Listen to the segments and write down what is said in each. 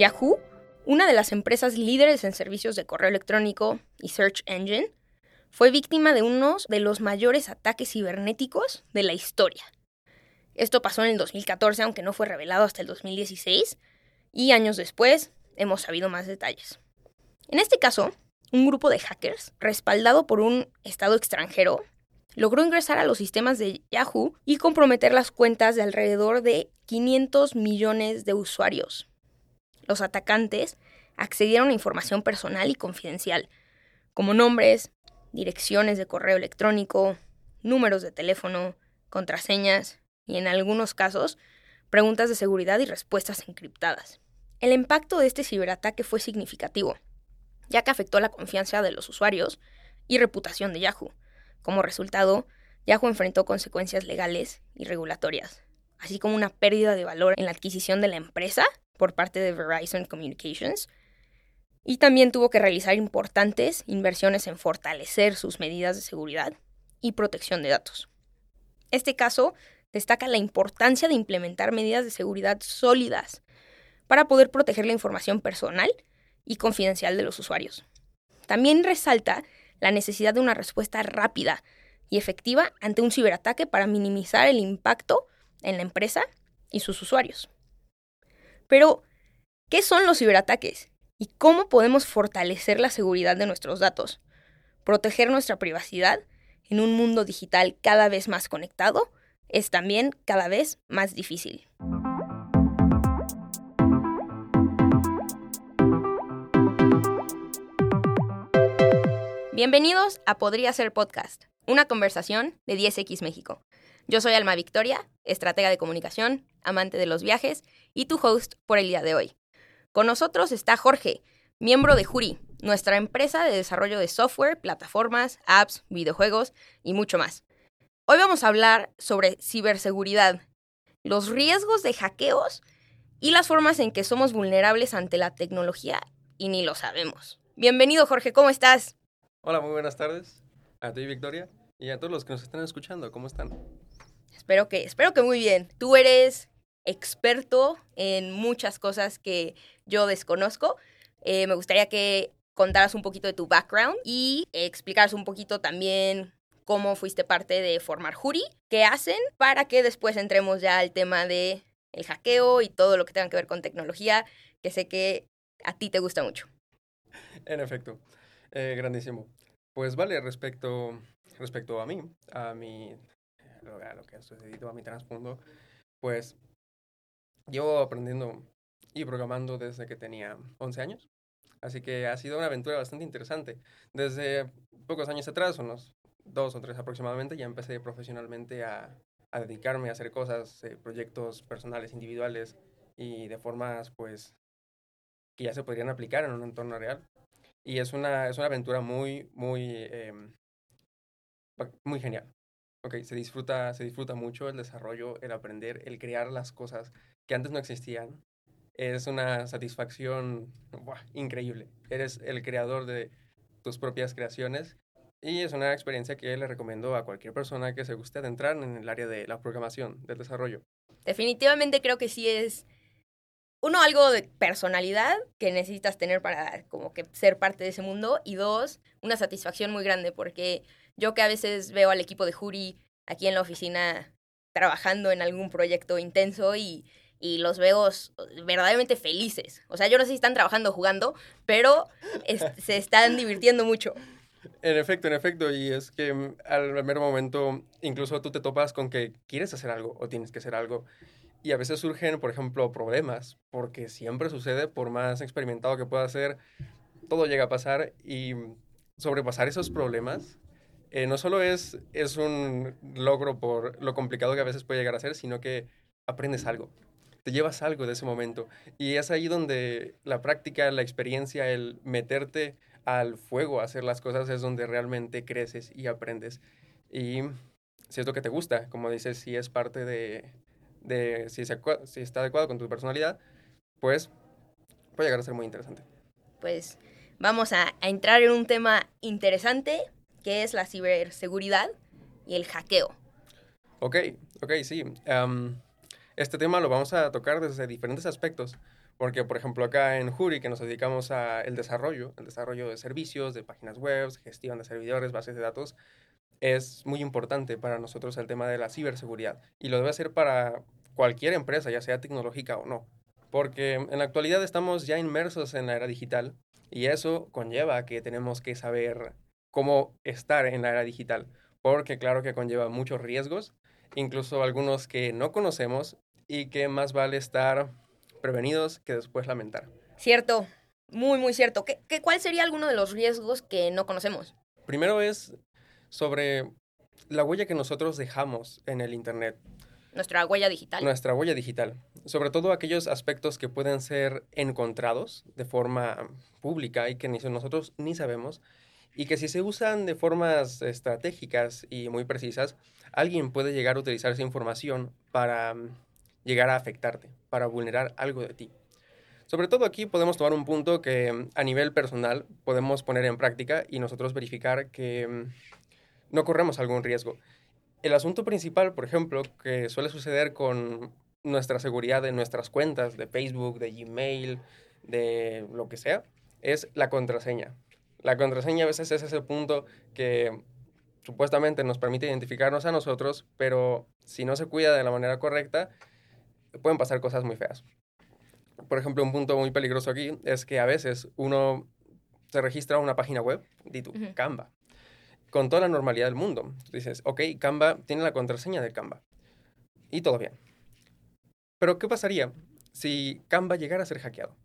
Yahoo, una de las empresas líderes en servicios de correo electrónico y search engine, fue víctima de uno de los mayores ataques cibernéticos de la historia. Esto pasó en el 2014, aunque no fue revelado hasta el 2016, y años después hemos sabido más detalles. En este caso, un grupo de hackers, respaldado por un Estado extranjero, logró ingresar a los sistemas de Yahoo y comprometer las cuentas de alrededor de 500 millones de usuarios. Los atacantes accedieron a información personal y confidencial, como nombres, direcciones de correo electrónico, números de teléfono, contraseñas y en algunos casos preguntas de seguridad y respuestas encriptadas. El impacto de este ciberataque fue significativo, ya que afectó la confianza de los usuarios y reputación de Yahoo. Como resultado, Yahoo enfrentó consecuencias legales y regulatorias, así como una pérdida de valor en la adquisición de la empresa por parte de Verizon Communications, y también tuvo que realizar importantes inversiones en fortalecer sus medidas de seguridad y protección de datos. Este caso destaca la importancia de implementar medidas de seguridad sólidas para poder proteger la información personal y confidencial de los usuarios. También resalta la necesidad de una respuesta rápida y efectiva ante un ciberataque para minimizar el impacto en la empresa y sus usuarios. Pero, ¿qué son los ciberataques? ¿Y cómo podemos fortalecer la seguridad de nuestros datos? Proteger nuestra privacidad en un mundo digital cada vez más conectado es también cada vez más difícil. Bienvenidos a Podría Ser Podcast, una conversación de 10X México. Yo soy Alma Victoria, estratega de comunicación, amante de los viajes y tu host por el día de hoy. Con nosotros está Jorge, miembro de Juri, nuestra empresa de desarrollo de software, plataformas, apps, videojuegos y mucho más. Hoy vamos a hablar sobre ciberseguridad, los riesgos de hackeos y las formas en que somos vulnerables ante la tecnología y ni lo sabemos. Bienvenido Jorge, ¿cómo estás? Hola, muy buenas tardes a ti, Victoria, y a todos los que nos están escuchando. ¿Cómo están? Espero que, espero que muy bien. Tú eres experto en muchas cosas que yo desconozco. Eh, me gustaría que contaras un poquito de tu background y explicaras un poquito también cómo fuiste parte de formar Jury, qué hacen, para que después entremos ya al tema de el hackeo y todo lo que tenga que ver con tecnología, que sé que a ti te gusta mucho. En efecto. Eh, grandísimo. Pues vale, respecto, respecto a mí, a mi, lo que ha sucedido, a mi trasfondo, pues llevo aprendiendo y programando desde que tenía 11 años. Así que ha sido una aventura bastante interesante. Desde pocos años atrás, unos dos o tres aproximadamente, ya empecé profesionalmente a, a dedicarme a hacer cosas, eh, proyectos personales, individuales y de formas pues que ya se podrían aplicar en un entorno real. Y es una, es una aventura muy, muy, em, muy genial. Okay, se disfruta, se disfruta mucho el desarrollo, el aprender, el crear las cosas que antes no existían. Es una satisfacción increíble. Eres el creador de tus propias creaciones y es una experiencia que le recomiendo a cualquier persona que se guste adentrar en el área de la programación, del desarrollo. Definitivamente creo que sí es uno, algo de personalidad que necesitas tener para como que ser parte de ese mundo. Y dos, una satisfacción muy grande porque yo que a veces veo al equipo de Jury aquí en la oficina trabajando en algún proyecto intenso y, y los veo verdaderamente felices. O sea, yo no sé si están trabajando jugando, pero se están divirtiendo mucho. En efecto, en efecto, y es que mm, al primer momento incluso tú te topas con que quieres hacer algo o tienes que hacer algo y a veces surgen, por ejemplo, problemas, porque siempre sucede, por más experimentado que pueda ser, todo llega a pasar y sobrepasar esos problemas eh, no solo es, es un logro por lo complicado que a veces puede llegar a ser, sino que aprendes algo, te llevas algo de ese momento. Y es ahí donde la práctica, la experiencia, el meterte al fuego a hacer las cosas es donde realmente creces y aprendes. Y si es lo que te gusta, como dices, si es parte de, de si, si está adecuado con tu personalidad, pues puede llegar a ser muy interesante. Pues vamos a, entrar en un tema interesante que es la ciberseguridad y el hackeo. Ok, ok, sí. este tema lo vamos a tocar desde diferentes aspectos, Porque, por ejemplo, acá en Jury, que nos dedicamos al desarrollo, el desarrollo de servicios, de páginas web, gestión de servidores, bases de datos, es muy importante para nosotros el tema de la ciberseguridad. Y lo debe ser para cualquier empresa, ya sea tecnológica o no. Porque en la actualidad estamos ya inmersos en la era digital y eso conlleva que tenemos que saber cómo estar en la era digital. Porque claro que conlleva muchos riesgos, incluso algunos que no conocemos y que más vale estar prevenidos que después lamentar. Cierto, muy, muy cierto. ¿Qué, qué, cuál sería alguno de los riesgos que no conocemos? Primero es sobre la huella que nosotros dejamos en el Internet. Nuestra huella digital. Nuestra huella digital. Sobre todo aquellos aspectos que pueden ser encontrados de forma pública y que ni nosotros ni sabemos y que si se usan de formas estratégicas y muy precisas, alguien puede llegar a utilizar esa información para mm, llegar a afectarte, para vulnerar algo de ti. Sobre todo aquí podemos tomar un punto que mm, a nivel personal podemos poner en práctica y nosotros verificar que mm, no corremos algún riesgo. El asunto principal, por ejemplo, que suele suceder con nuestra seguridad de nuestras cuentas de Facebook, de Gmail, de lo que sea, es la contraseña. La contraseña a veces es ese punto que supuestamente nos permite identificarnos a nosotros, pero si no se cuida de la manera correcta, pueden pasar cosas muy feas. Por ejemplo, un punto muy peligroso aquí es que a veces uno se registra a una página web, di tú, Canva, con toda la normalidad del mundo. Dices, ok, Canva tiene la contraseña de Canva. Y todo bien. Pero, ¿qué pasaría si Canva llegara a ser hackeado?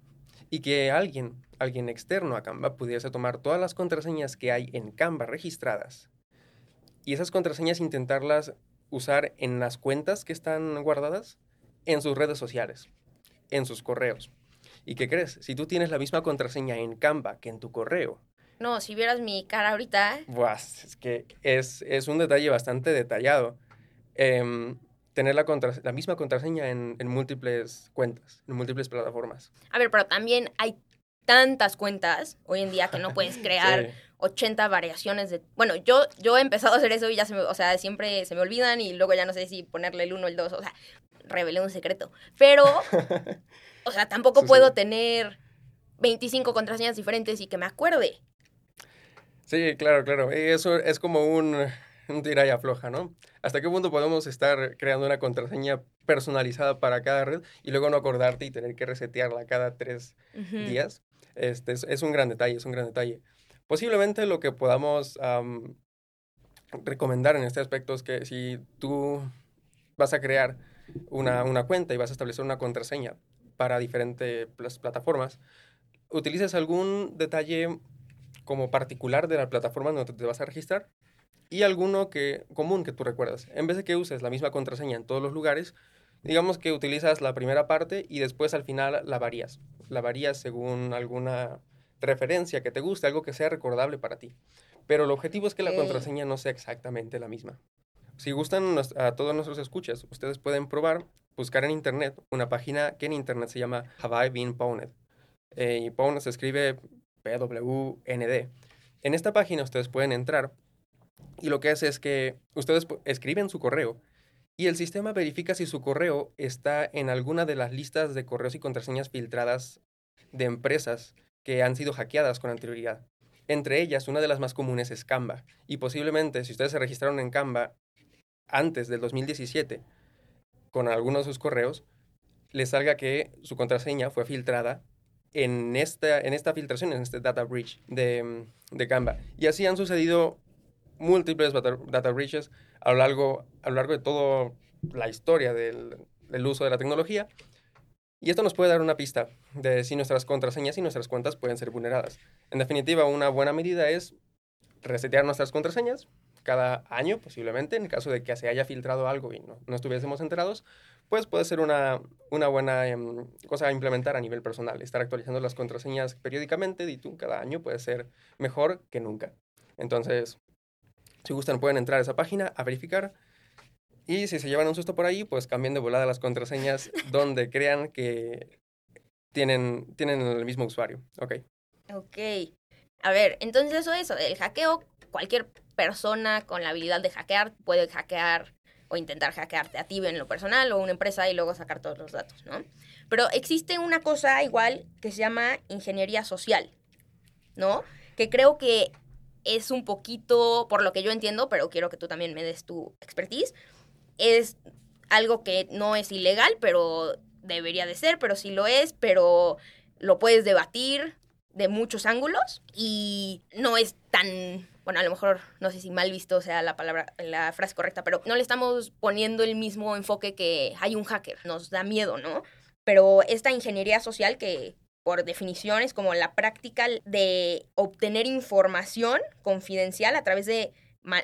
Y que alguien, alguien externo a Canva, pudiese tomar todas las contraseñas que hay en Canva registradas y esas contraseñas intentarlas usar en las cuentas que están guardadas, en sus redes sociales, en sus correos. ¿Y qué crees? Si tú tienes la misma contraseña en Canva que en tu correo, no, si vieras mi cara ahorita. Buah, es que es, un detalle bastante detallado. Em, tener la, la misma contraseña en, múltiples cuentas, en múltiples plataformas. A ver, pero también hay tantas cuentas hoy en día que no puedes crear 80 variaciones de... Bueno, yo, yo he empezado a hacer eso y ya se me... O sea, siempre se me olvidan y luego ya no sé si ponerle el 1 o el 2. O sea, revelé un secreto. Pero, o sea, tampoco puedo tener 25 contraseñas diferentes y que me acuerde. Sí, claro, claro. Eso es como un, un tira y afloja, ¿no? ¿Hasta qué punto podemos estar creando una contraseña personalizada para cada red y luego no acordarte y tener que resetearla cada tres días? Este, es, un gran detalle, es un gran detalle. Posiblemente lo que podamos recomendar en este aspecto es que si tú vas a crear una, una cuenta y vas a establecer una contraseña para diferentes plataformas, utilices algún detalle como particular de la plataforma donde te vas a registrar y alguno que común que tú recuerdas. En vez de que uses la misma contraseña en todos los lugares, digamos que utilizas la primera parte y después al final la varías. La varías según alguna referencia que te guste, algo que sea recordable para ti. Pero el objetivo es que la contraseña no sea exactamente la misma. Si gustan a todos nuestros escuchas, ustedes pueden probar, buscar en internet una página que en internet se llama Have I Been Pwned. Eh, y Pwned se escribe PWND. En esta página ustedes pueden entrar y lo que hace es que ustedes escriben su correo y el sistema verifica si su correo está en alguna de las listas de correos y contraseñas filtradas de empresas que han sido hackeadas con anterioridad. Entre ellas, una de las más comunes es Canva. Y posiblemente, si ustedes se registraron en Canva antes del 2017 con algunos de sus correos, les salga que su contraseña fue filtrada en esta, en esta filtración, en este data breach de, de Canva. Y así han sucedido múltiples data, breaches a lo, largo, a lo largo de toda la historia del, del uso de la tecnología. Y esto nos puede dar una pista de si nuestras contraseñas y nuestras cuentas pueden ser vulneradas. En definitiva, una buena medida es resetear nuestras contraseñas cada año, posiblemente, en el caso de que se haya filtrado algo y no, no estuviésemos enterados, pues puede ser una, una buena em, cosa a implementar a nivel personal. Estar actualizando las contraseñas periódicamente y tú cada año puede ser mejor que nunca. Entonces, si gustan, pueden entrar a esa página a verificar. Y si se llevan un susto por ahí, pues cambien de volada las contraseñas donde crean que tienen, tienen el mismo usuario. Ok. Ok. A ver, entonces eso es, el hackeo, cualquier persona con la habilidad de hackear puede hackear o intentar hackearte a ti en lo personal o una empresa y luego sacar todos los datos, ¿no? Pero existe una cosa igual que se llama ingeniería social, ¿no? Que creo que es un poquito, por lo que yo entiendo, pero quiero que tú también me des tu expertise, es algo que no es ilegal, pero debería de ser, pero sí lo es, pero lo puedes debatir de muchos ángulos y no es tan bueno, a lo mejor no sé si mal visto sea la palabra, la frase correcta, pero no le estamos poniendo el mismo enfoque que hay un hacker, nos da miedo, ¿no? Pero esta ingeniería social que por definición es como la práctica de obtener información confidencial a través de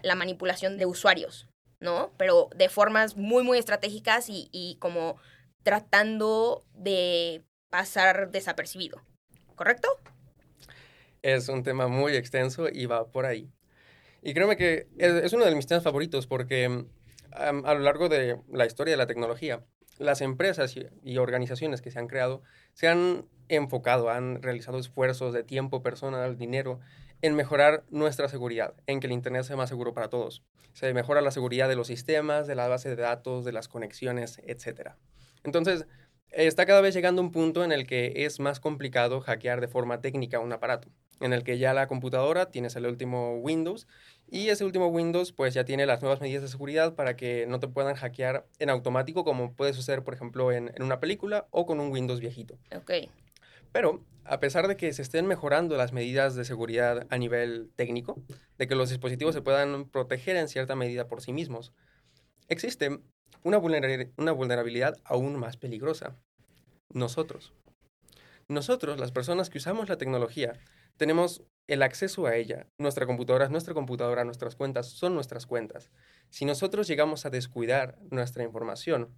la manipulación de usuarios, ¿no? Pero de formas muy, muy estratégicas y, y como tratando de pasar desapercibido, ¿correcto? Es un tema muy extenso y va por ahí. Y créeme que es, uno de mis temas favoritos porque a lo largo de la historia de la tecnología, las empresas y, organizaciones que se han creado se han enfocado, han realizado esfuerzos de tiempo, personal, dinero en mejorar nuestra seguridad, en que el Internet sea más seguro para todos. Se mejora la seguridad de los sistemas, de la base de datos, de las conexiones, etc. Entonces, está cada vez llegando un punto en el que es más complicado hackear de forma técnica un aparato en el que ya la computadora tienes el último Windows y ese último Windows pues ya tiene las nuevas medidas de seguridad para que no te puedan hackear en automático como puede suceder por ejemplo en, una película o con un Windows viejito. Ok. Pero a pesar de que se estén mejorando las medidas de seguridad a nivel técnico, de que los dispositivos se puedan proteger en cierta medida por sí mismos, existe una vulnerabilidad aún más peligrosa. Nosotros. Nosotros, las personas que usamos la tecnología, tenemos el acceso a ella. Nuestra computadora es nuestra computadora, nuestras cuentas son nuestras cuentas. Si nosotros llegamos a descuidar nuestra información,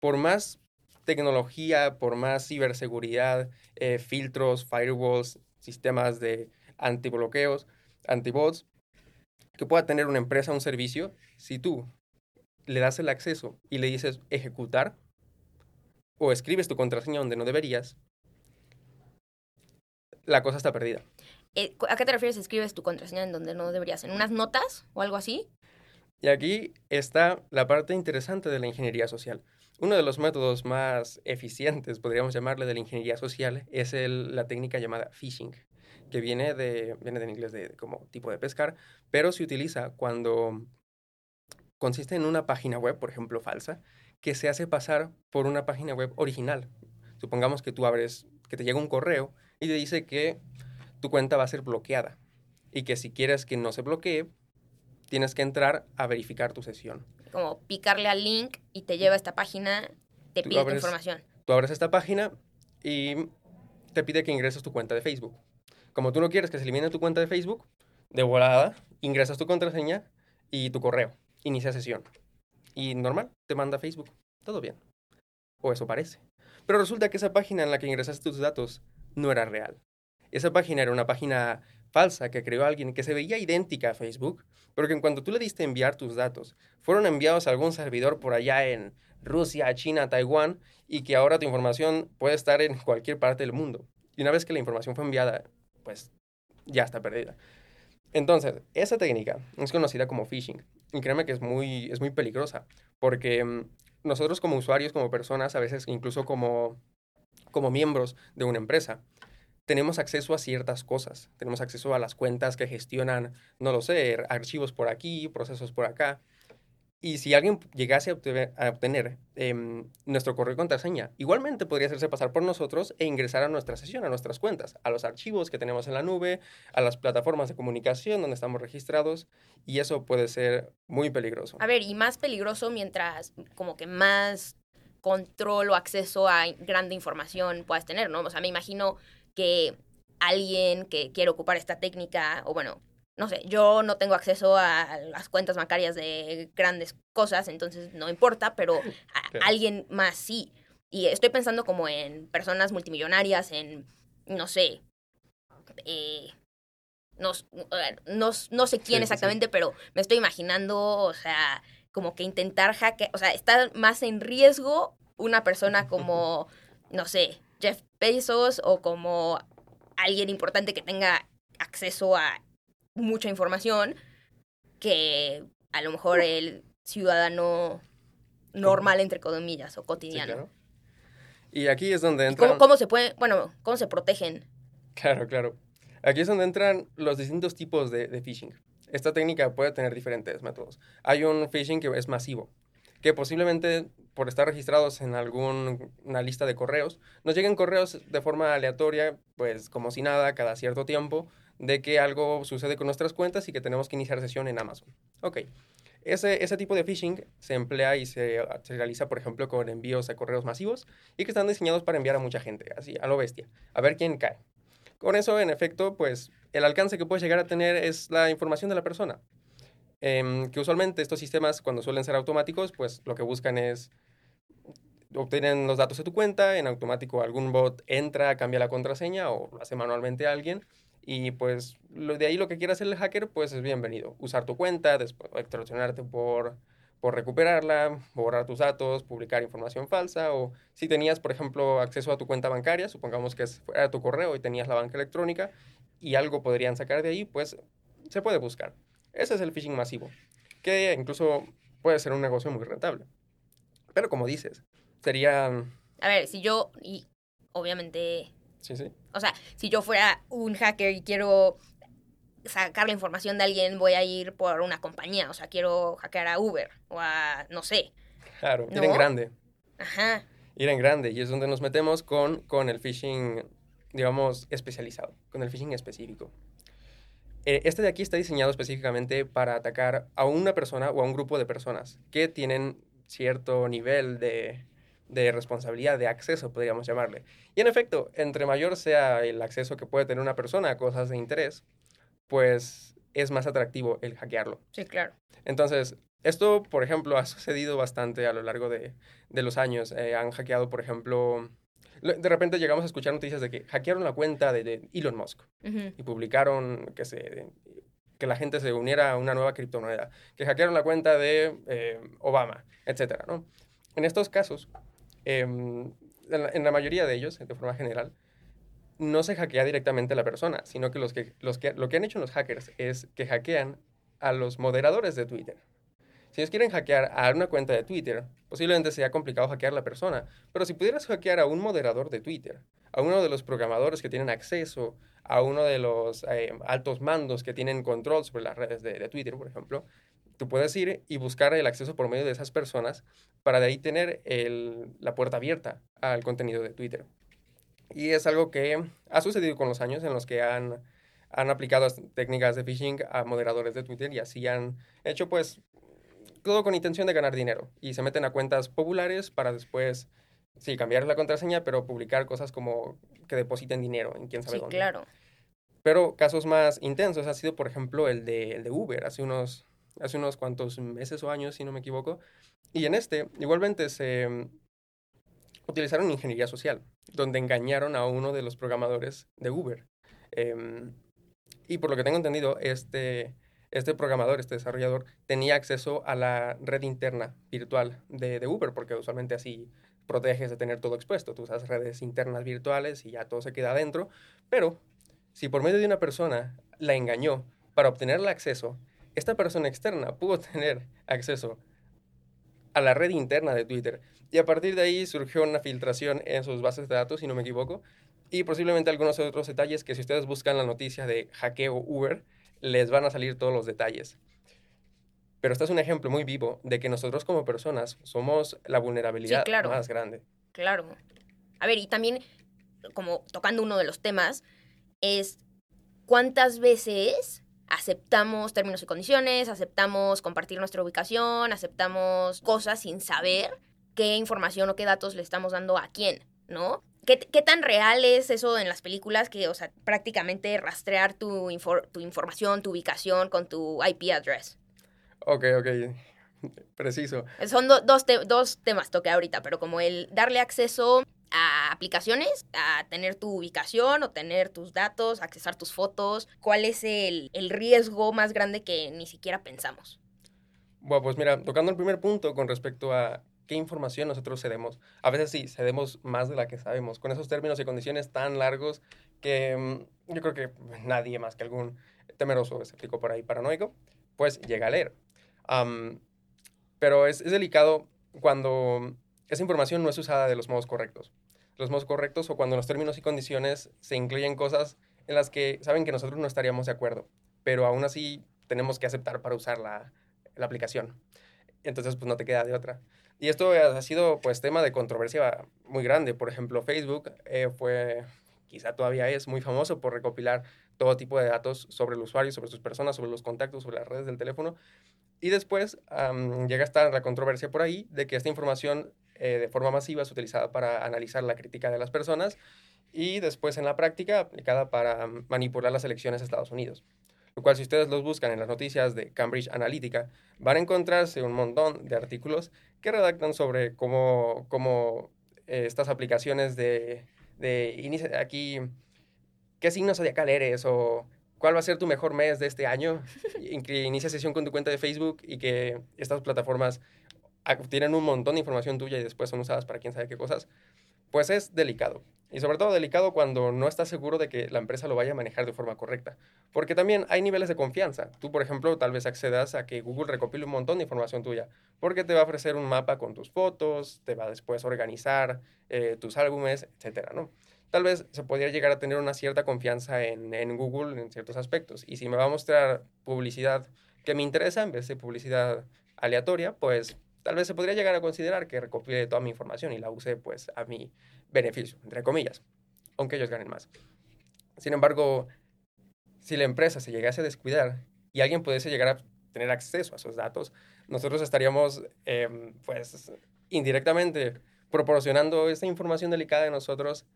por más tecnología, por más ciberseguridad, eh, filtros, firewalls, sistemas de antibloqueos, antibots, que pueda tener una empresa, un servicio, si tú le das el acceso y le dices ejecutar o escribes tu contraseña donde no deberías, la cosa está perdida. Eh, ¿A qué te refieres? ¿Escribes tu contraseña en donde no deberías? ¿En unas notas o algo así? Y aquí está la parte interesante de la ingeniería social. Uno de los métodos más eficientes, podríamos llamarle, de la ingeniería social es la técnica llamada phishing, que viene de, viene de inglés de, como tipo de pescar, pero se utiliza cuando consiste en una página web, por ejemplo, falsa, que se hace pasar por una página web original. Supongamos que tú abres, que te llega un correo y te dice que tu cuenta va a ser bloqueada y que si quieres que no se bloquee, tienes que entrar a verificar tu sesión. Como picarle al link y te lleva a esta página, te pide tu información. Tú abres esta página y te pide que ingreses tu cuenta de Facebook. Como tú no quieres que se elimine tu cuenta de Facebook, de volada, ingresas tu contraseña y tu correo. Inicia sesión. Y normal, te manda Facebook. Todo bien. O eso parece. Pero resulta que esa página en la que ingresaste tus datos no era real. Esa página era una página falsa que creó alguien que se veía idéntica a Facebook, pero que en cuanto tú le diste enviar tus datos, fueron enviados a algún servidor por allá en Rusia, China, Taiwán, y que ahora tu información puede estar en cualquier parte del mundo. Y una vez que la información fue enviada, pues ya está perdida. Entonces, esa técnica es conocida como phishing. Y créeme que es muy, es muy peligrosa, porque mm, nosotros como usuarios, como personas, a veces incluso como como miembros de una empresa, tenemos acceso a ciertas cosas. Tenemos acceso a las cuentas que gestionan, no lo sé, archivos por aquí, procesos por acá. Y si alguien llegase a obtener, em, nuestro correo y contraseña, igualmente podría hacerse pasar por nosotros e ingresar a nuestra sesión, a nuestras cuentas, a los archivos que tenemos en la nube, a las plataformas de comunicación donde estamos registrados, y eso puede ser muy peligroso. A ver, y más peligroso mientras como que más control o acceso a grande información puedas tener, ¿no? O sea, me imagino que alguien que quiere ocupar esta técnica, o bueno, no sé, yo no tengo acceso a las cuentas bancarias de grandes cosas, entonces no importa, pero alguien más sí. Y estoy pensando como en personas multimillonarias, en, no sé, eh, no, no, sé quién exactamente, pero me estoy imaginando, o sea, como que intentar hackear, o sea, está más en riesgo una persona como, no sé, Jeff Bezos o como alguien importante que tenga acceso a mucha información que a lo mejor el ciudadano normal, entre comillas, o Sí, cotidiano. claro. Y aquí es donde ¿Y entran... ¿Cómo, cómo se puede, bueno, cómo se protegen? Claro, claro. Aquí es donde entran los distintos tipos de, de phishing. Esta técnica puede tener diferentes métodos. Hay un phishing que es masivo, que posiblemente por estar registrados en alguna lista de correos, nos lleguen correos de forma aleatoria, pues como si nada, cada cierto tiempo, de que algo sucede con nuestras cuentas y que tenemos que iniciar sesión en Amazon. Ok. Ese, ese tipo de phishing se emplea y se, se realiza, por ejemplo, con envíos a correos masivos y que están diseñados para enviar a mucha gente, así, a lo bestia, a ver quién cae. Con eso, en efecto, pues el alcance que puedes llegar a tener es la información de la persona. Em, que usualmente estos sistemas, cuando suelen ser automáticos, pues lo que buscan es obtienen los datos de tu cuenta, en automático algún bot entra, cambia la contraseña o lo hace manualmente alguien. Y pues lo, de ahí lo que quiera hacer el hacker, pues es bienvenido. Usar tu cuenta, después extorsionarte por, por recuperarla, borrar tus datos, publicar información falsa o si tenías, por ejemplo, acceso a tu cuenta bancaria, supongamos que era tu correo y tenías la banca electrónica y algo podrían sacar de ahí, pues se puede buscar. Ese es el phishing masivo, que incluso puede ser un negocio muy rentable. Pero como dices, sería... A ver, si yo, y obviamente, Sí, sí. o sea, si yo fuera un hacker y quiero sacar la información de alguien, voy a ir por una compañía, o sea, quiero hackear a Uber o a, no sé. Claro, ir en grande. Ajá. Ir en grande. Y es donde nos metemos con, con el phishing, digamos, especializado, con el phishing específico. Eh, Este de aquí está diseñado específicamente para atacar a una persona o a un grupo de personas que tienen cierto nivel de, de responsabilidad, de acceso, podríamos llamarle. Y en efecto, entre mayor sea el acceso que puede tener una persona a cosas de interés, pues es más atractivo el hackearlo. Sí, claro. Entonces, esto, por ejemplo, ha sucedido bastante a lo largo de, de los años. Eh, han hackeado, por ejemplo, lo- de repente llegamos a escuchar noticias de que hackearon la cuenta de, de Elon Musk y publicaron que, se, que la gente se uniera a una nueva criptomoneda, que hackearon la cuenta de eh, Obama, etcétera, ¿no? En estos casos, em, en, la, en la mayoría de ellos, de forma general, no se hackea directamente a la persona, sino que, los que, los que lo que han hecho los hackers es que hackean a los moderadores de Twitter. Si ellos quieren hackear a una cuenta de Twitter, posiblemente sea complicado hackear a la persona, pero si pudieras hackear a un moderador de Twitter, a uno de los programadores que tienen acceso, a uno de los eh, altos mandos que tienen control sobre las redes de, de Twitter, por ejemplo, tú puedes ir y buscar el acceso por medio de esas personas para de ahí tener el- la puerta abierta al contenido de Twitter. Y es algo que ha sucedido con los años en los que han, han aplicado as- técnicas de phishing a moderadores de Twitter y así han hecho pues todo con intención de ganar dinero y se meten a cuentas populares para después, sí, cambiar la contraseña, pero publicar cosas como que depositen dinero en quién sabe Sí, dónde. claro. Pero casos más intensos ha sido, por ejemplo, el de, el de Uber, hace unos, hace unos cuantos meses o años, si no me equivoco. Y en este, igualmente, se utilizaron ingeniería social, donde engañaron a uno de los programadores de Uber. Em, y por lo que tengo entendido, este, este programador, este desarrollador, tenía acceso a la red interna virtual de, Uber, porque usualmente así proteges de tener todo expuesto. Tú usas redes internas virtuales y ya todo se queda adentro. Pero si por medio de una persona la engañó para obtener el acceso, esta persona externa pudo tener acceso a la red interna de Twitter. Y a partir de ahí surgió una filtración en sus bases de datos, si no me equivoco, y posiblemente algunos otros detalles que si ustedes buscan la noticia de hackeo Uber, les van a salir todos los detalles. Pero este es un ejemplo muy vivo de que nosotros como personas somos la vulnerabilidad claro. más grande. Claro. A ver, y también, como tocando uno de los temas, es cuántas veces aceptamos términos y condiciones, aceptamos compartir nuestra ubicación, aceptamos cosas sin saber qué información o qué datos le estamos dando a quién, ¿no? ¿Qué, qué tan real es eso en las películas que, o sea, prácticamente rastrear tu, infor- tu información, tu ubicación con tu IP address? Ok, ok. Preciso. Son do- dos, te- dos temas toqué ahorita, pero como el darle acceso a aplicaciones, a tener tu ubicación o tener tus datos, accesar tus fotos, ¿cuál es el, el riesgo más grande que ni siquiera pensamos? Bueno, pues mira, tocando el primer punto con respecto a qué información nosotros cedemos. A veces sí, cedemos más de la que sabemos, con esos términos y condiciones tan largos que mm, yo creo que nadie más que algún temeroso escéptico por ahí paranoico, pues llega a leer. Am, Pero es, es delicado cuando esa información no es usada de los modos correctos. Los modos correctos o cuando en los términos y condiciones se incluyen cosas en las que saben que nosotros no estaríamos de acuerdo, pero aún así tenemos que aceptar para usar la, la aplicación. Entonces, pues no te queda de otra. Y esto ha sido, pues, tema de controversia muy grande. Por ejemplo, Facebook eh, fue, quizá todavía es, muy famoso por recopilar todo tipo de datos sobre el usuario, sobre sus personas, sobre los contactos, sobre las redes del teléfono. Y después llega a estar la controversia por ahí de que esta información eh, de forma masiva es utilizada para analizar la crítica de las personas y después en la práctica aplicada para manipular las elecciones de Estados Unidos. Lo cual si ustedes los buscan en las noticias de Cambridge Analytica, van a encontrarse un montón de artículos que redactan sobre cómo, cómo eh, estas aplicaciones de, de aquí, qué signo zodiacal eres o cuál va a ser tu mejor mes de este año, inicia sesión con tu cuenta de Facebook y que estas plataformas tienen un montón de información tuya y después son usadas para quién sabe qué cosas, pues es delicado. Y sobre todo delicado cuando no estás seguro de que la empresa lo vaya a manejar de forma correcta. Porque también hay niveles de confianza. Tú, por ejemplo, tal vez accedas a que Google recopile un montón de información tuya. Porque te va a ofrecer un mapa con tus fotos, te va después a organizar eh, tus álbumes, etcétera, ¿no? Tal vez se podría llegar a tener una cierta confianza en, en Google en ciertos aspectos. Y si me va a mostrar publicidad que me interesa en vez de publicidad aleatoria, pues tal vez se podría llegar a considerar que recopile toda mi información y la use pues a mi beneficio, entre comillas, aunque ellos ganen más. Sin embargo, si la empresa se llegase a descuidar y alguien pudiese llegar a tener acceso a esos datos, nosotros estaríamos em, pues indirectamente proporcionando esa información delicada de nosotros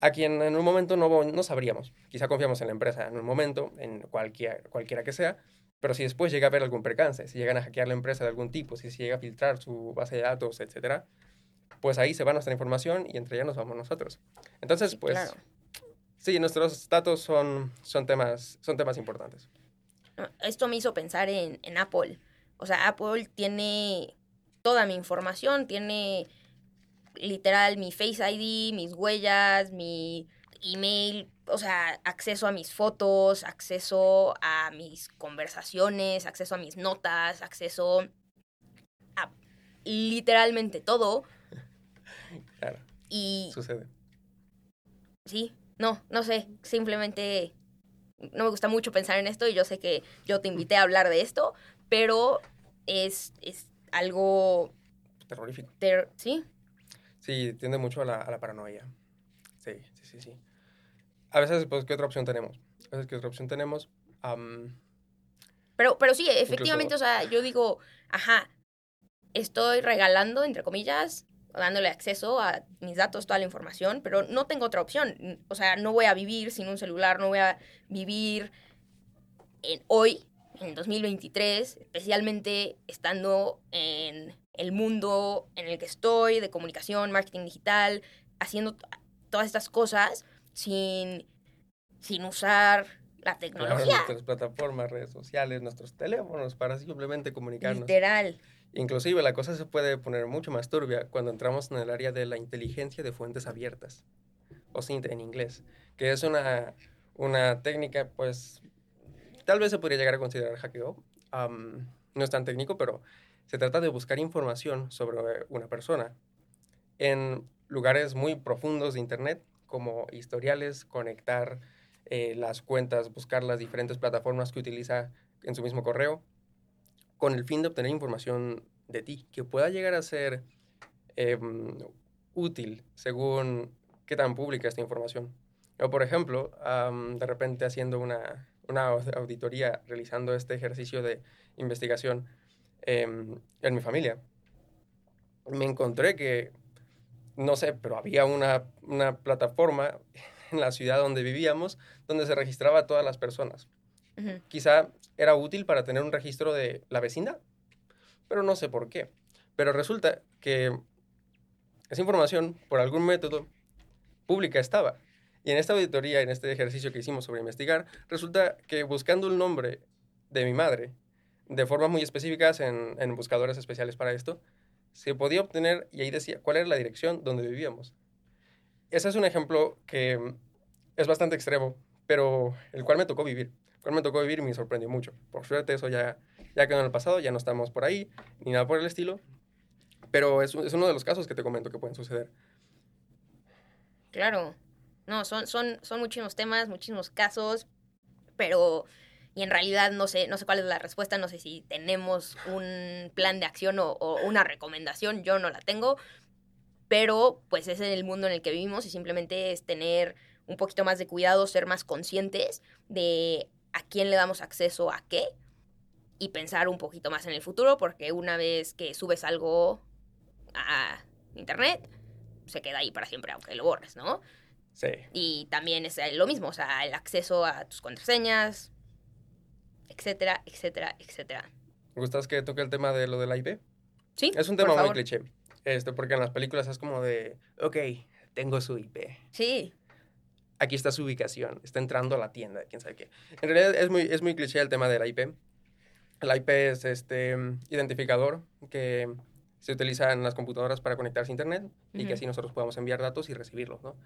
a quien en un momento no, no sabríamos. Quizá confiamos en la empresa en un momento, en cualquier, cualquiera que sea, pero si después llega a haber algún percance, si llegan a hackear la empresa de algún tipo, si se llega a filtrar su base de datos, etcétera, pues ahí se va nuestra información y entre ella nos vamos nosotros. Entonces, pues sí, nuestros datos son, son, temas, son temas importantes. Esto me hizo pensar en, en Apple. O sea, Apple tiene toda mi información, tiene literal mi Face ID, mis huellas, mi email, o sea, acceso a mis fotos, acceso a mis conversaciones, acceso a mis notas, acceso a literalmente todo. Claro. Y... Sucede. Sí, no, no sé, simplemente no me gusta mucho pensar en esto y yo sé que yo te invité a hablar de esto, pero es, es algo... Terrorífico. sí. Sí, tiende mucho a la, a la paranoia. Sí, sí, sí, sí a veces, pues, ¿qué otra opción tenemos? A veces, ¿qué otra opción tenemos? pero, pero sí, efectivamente, o sea, yo digo, ajá, estoy regalando, entre comillas, dándole acceso a mis datos, toda la información, pero no tengo otra opción. O sea, no voy a vivir sin un celular, no voy a vivir en hoy, en 2023, especialmente estando en el mundo en el que estoy, de comunicación, marketing digital, haciendo todas estas cosas sin, sin usar la tecnología. nuestras plataformas, redes sociales, nuestros teléfonos para simplemente comunicarnos. Literal. Inclusive la cosa se puede poner mucho más turbia cuando entramos en el área de la inteligencia de fuentes abiertas, o SINT en inglés, que es una, una técnica, pues, tal vez se podría llegar a considerar hackeo. no es tan técnico, pero se trata de buscar información sobre una persona en lugares muy profundos de Internet como historiales, conectar eh, las cuentas, buscar las diferentes plataformas que utiliza en su mismo correo, con el fin de obtener información de ti que pueda llegar a ser em, útil según qué tan pública esta información. O, por ejemplo, de repente haciendo una, una, auditoría, realizando este ejercicio de investigación em, en mi familia, me encontré que no sé, pero había una, plataforma en la ciudad donde vivíamos donde se registraba a todas las personas. Quizá era útil para tener un registro de la vecindad, pero no sé por qué. Pero resulta que esa información, por algún método, pública estaba. Y en esta auditoría, en este ejercicio que hicimos sobre investigar, resulta que buscando el nombre de mi madre, de formas muy específicas en, en buscadores especiales para esto, se podía obtener, y ahí decía cuál era la dirección donde vivíamos. Ese es un ejemplo que es bastante extremo, pero el cual me tocó vivir. Cual me tocó vivir me sorprendió mucho. Por suerte eso ya, ya quedó en el pasado, ya no estamos por ahí, ni nada por el estilo. Pero es, es uno de los casos que te comento que pueden suceder. Claro. No, son, son, son muchísimos temas, muchísimos casos, pero y en realidad no sé, no sé cuál es la respuesta, no sé si tenemos un plan de acción o, o, una recomendación, yo no la tengo, pero pues es el mundo en el que vivimos y simplemente es tener un poquito más de cuidado, ser más conscientes de a quién le damos acceso a qué y pensar un poquito más en el futuro, porque una vez que subes algo a internet, se queda ahí para siempre, aunque lo borres, ¿no? Sí. Y también es lo mismo, o sea, el acceso a tus contraseñas, etcétera, etcétera, etcétera. ¿Me gustas que toque el tema de lo de la IP? Sí. Es un tema muy cliché. Este, porque en las películas es como de, ok, tengo su IP. Sí. Aquí está su ubicación, está entrando a la tienda, quién sabe qué. En realidad es muy, es muy cliché el tema de la IP. La IP es este identificador que se utiliza en las computadoras para conectarse a Internet uh -huh. y que así nosotros podamos enviar datos y recibirlos, ¿no?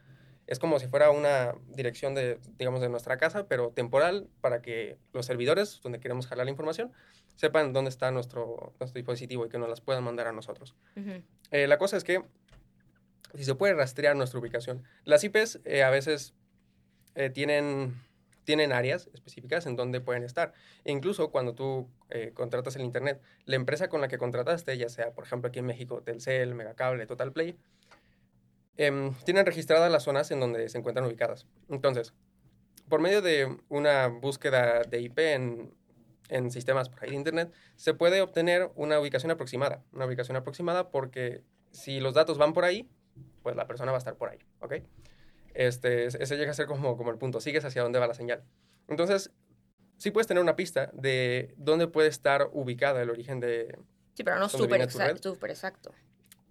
Es como si fuera una dirección de, digamos, de nuestra casa, pero temporal para que los servidores donde queremos jalar la información sepan dónde está nuestro, nuestro dispositivo y que nos las puedan mandar a nosotros. Uh -huh. eh, la cosa es que si se puede rastrear nuestra ubicación. Las IPs eh, a veces eh, tienen, tienen áreas específicas en donde pueden estar. E incluso cuando tú eh, contratas el Internet, la empresa con la que contrataste, ya sea, por ejemplo, aquí en México, Telcel, Megacable, Total Play, eh, tienen registradas las zonas en donde se encuentran ubicadas. Entonces, por medio de una búsqueda de IP en, en sistemas por ahí de Internet, se puede obtener una ubicación aproximada. Una ubicación aproximada porque si los datos van por ahí, pues la persona va a estar por ahí, ¿ok? Este, ese llega a ser como, como el punto, sigues hacia dónde va la señal. Entonces, sí puedes tener una pista de dónde puede estar ubicada el origen de... Sí, pero no súper exacto, exacto.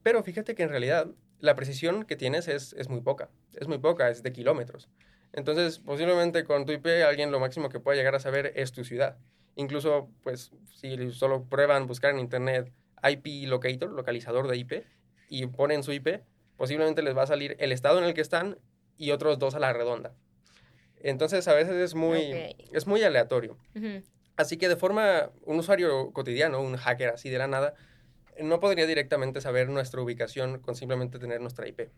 Pero fíjate que en realidad la precisión que tienes es, es muy poca, es muy poca, es de kilómetros. Entonces, posiblemente con tu IP alguien lo máximo que pueda llegar a saber es tu ciudad. Incluso, pues, si solo prueban buscar en internet IP locator, localizador de IP, y ponen su IP, posiblemente les va a salir el estado en el que están y otros dos a la redonda. Entonces, a veces es muy, okay. es muy aleatorio. Uh -huh. Así que de forma, un usuario cotidiano, un hacker así de la nada, no podría directamente saber nuestra ubicación con simplemente tener nuestra IP.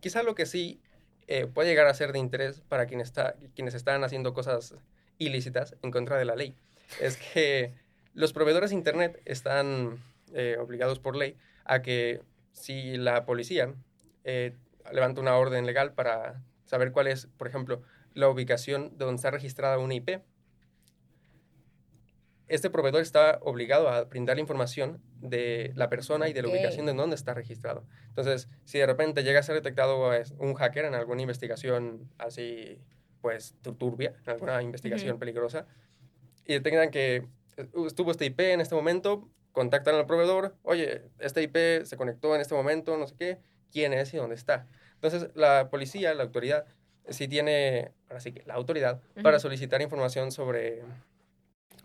Quizá lo que sí eh, puede llegar a ser de interés para quien está, quienes están haciendo cosas ilícitas en contra de la ley es que los proveedores de Internet están eh, obligados por ley a que si la policía eh, levanta una orden legal para saber cuál es, por ejemplo, la ubicación de donde está registrada una IP, este proveedor está obligado a brindar la información de la persona y de la okay. ubicación de donde está registrado. Entonces, si de repente llega a ser detectado un hacker en alguna investigación así, pues, turbia, en alguna investigación uh -huh. peligrosa, y detectan que estuvo este IP en este momento, contactan al proveedor, oye, este IP se conectó en este momento, no sé qué, quién es y dónde está. Entonces, la policía, la autoridad, sí tiene, ahora sí que la autoridad, uh -huh. para solicitar información sobre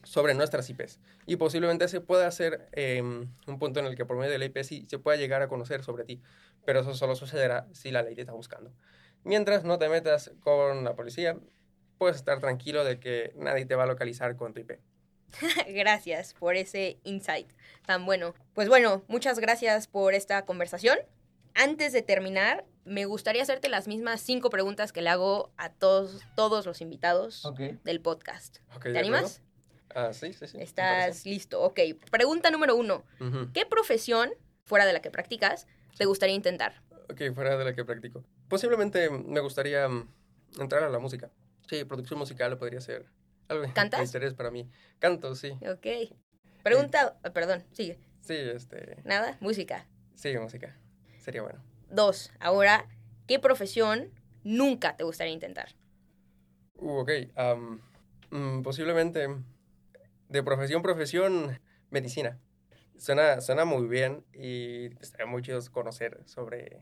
sobre nuestras IPs. Y posiblemente se pueda hacer eh, un punto en el que por medio de la IP sí se pueda llegar a conocer sobre ti. Pero eso solo sucederá si la ley te está buscando. Mientras no te metas con la policía, puedes estar tranquilo de que nadie te va a localizar con tu IP. gracias por ese insight tan bueno. Pues bueno, muchas gracias por esta conversación. Antes de terminar, me gustaría hacerte las mismas cinco preguntas que le hago a todos, todos los invitados okay. del podcast. Okay, ¿Te animas? Ah, sí, sí, sí. Estás listo. Ok. Pregunta número uno. Uh -huh. ¿Qué profesión, fuera de la que practicas, te gustaría intentar? Ok, fuera de la que practico. Posiblemente me gustaría entrar a la música. Sí, producción musical podría ser algo ¿Cantas? de interés para mí. Canto, sí. Ok. Pregunta, eh, perdón, sigue. Sí, este... ¿Nada? Música. Sí, música. Sería bueno. Dos. Ahora, ¿qué profesión nunca te gustaría intentar? Uh, ok. Um, mm, posiblemente de profesión, profesión, medicina. Suena, suena muy bien y estaría muy chido conocer sobre,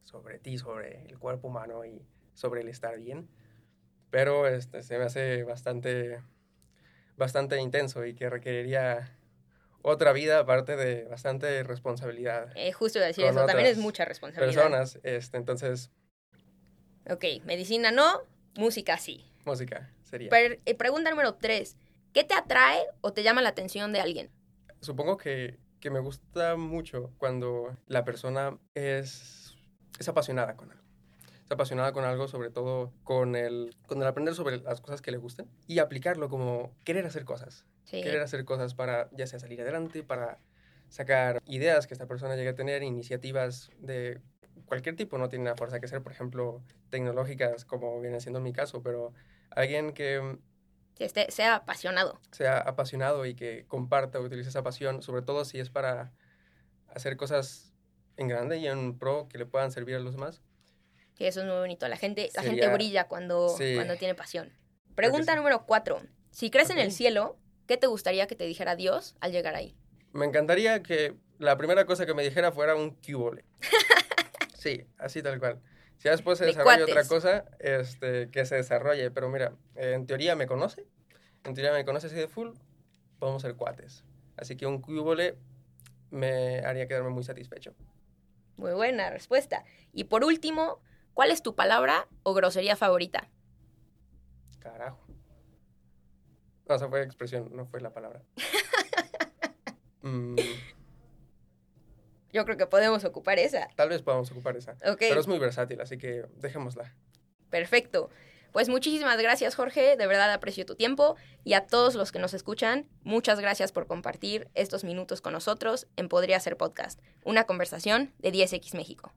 sobre ti, sobre el cuerpo humano y sobre el estar bien. Pero este, se me hace bastante, bastante intenso y que requeriría otra vida aparte de bastante responsabilidad. Eh, justo decir eso, también es mucha responsabilidad. Personas, este, entonces... Ok, medicina no, música sí. Música, sería. eh, pregunta número tres. ¿Qué te atrae o te llama la atención de alguien? Supongo que, que me gusta mucho cuando la persona es, es apasionada con algo. Es apasionada con algo, sobre todo con el, con el aprender sobre las cosas que le gustan y aplicarlo como querer hacer cosas. Sí. Querer hacer cosas para ya sea salir adelante, para sacar ideas que esta persona llegue a tener, iniciativas de cualquier tipo, no tiene la fuerza que ser, por ejemplo, tecnológicas, como viene siendo mi caso, pero alguien que Que esté, sea apasionado. sea apasionado y que comparta, utilice esa pasión, sobre todo si es para hacer cosas en grande y en pro que le puedan servir a los demás. Que eso es muy bonito. La gente, la gente Sería- brilla cuando, Sí. cuando tiene pasión. Pregunta número cuatro. Si crees en el cielo, ¿qué te gustaría que te dijera Dios al llegar ahí? Me encantaría que la primera cosa que me dijera fuera un cubole. Sí, así tal cual. Si después se De desarrolla otra cosa, este, que se desarrolle. Pero mira, eh, en teoría me conoce, en teoría me conoce así de full, podemos ser cuates. Así que un cubole me haría quedarme muy satisfecho. Muy buena respuesta. Y por último, ¿cuál es tu palabra o grosería favorita? Carajo. No, esa fue expresión, no fue la palabra. Mm, Yo creo que podemos ocupar esa. tal vez podamos ocupar esa. Ok, Pero es muy versátil, así que dejémosla. perfecto. Pues muchísimas gracias, Jorge. De verdad aprecio tu tiempo. Y a todos los que nos escuchan, muchas gracias por compartir estos minutos con nosotros en Podría Ser Podcast, una conversación de 10X México.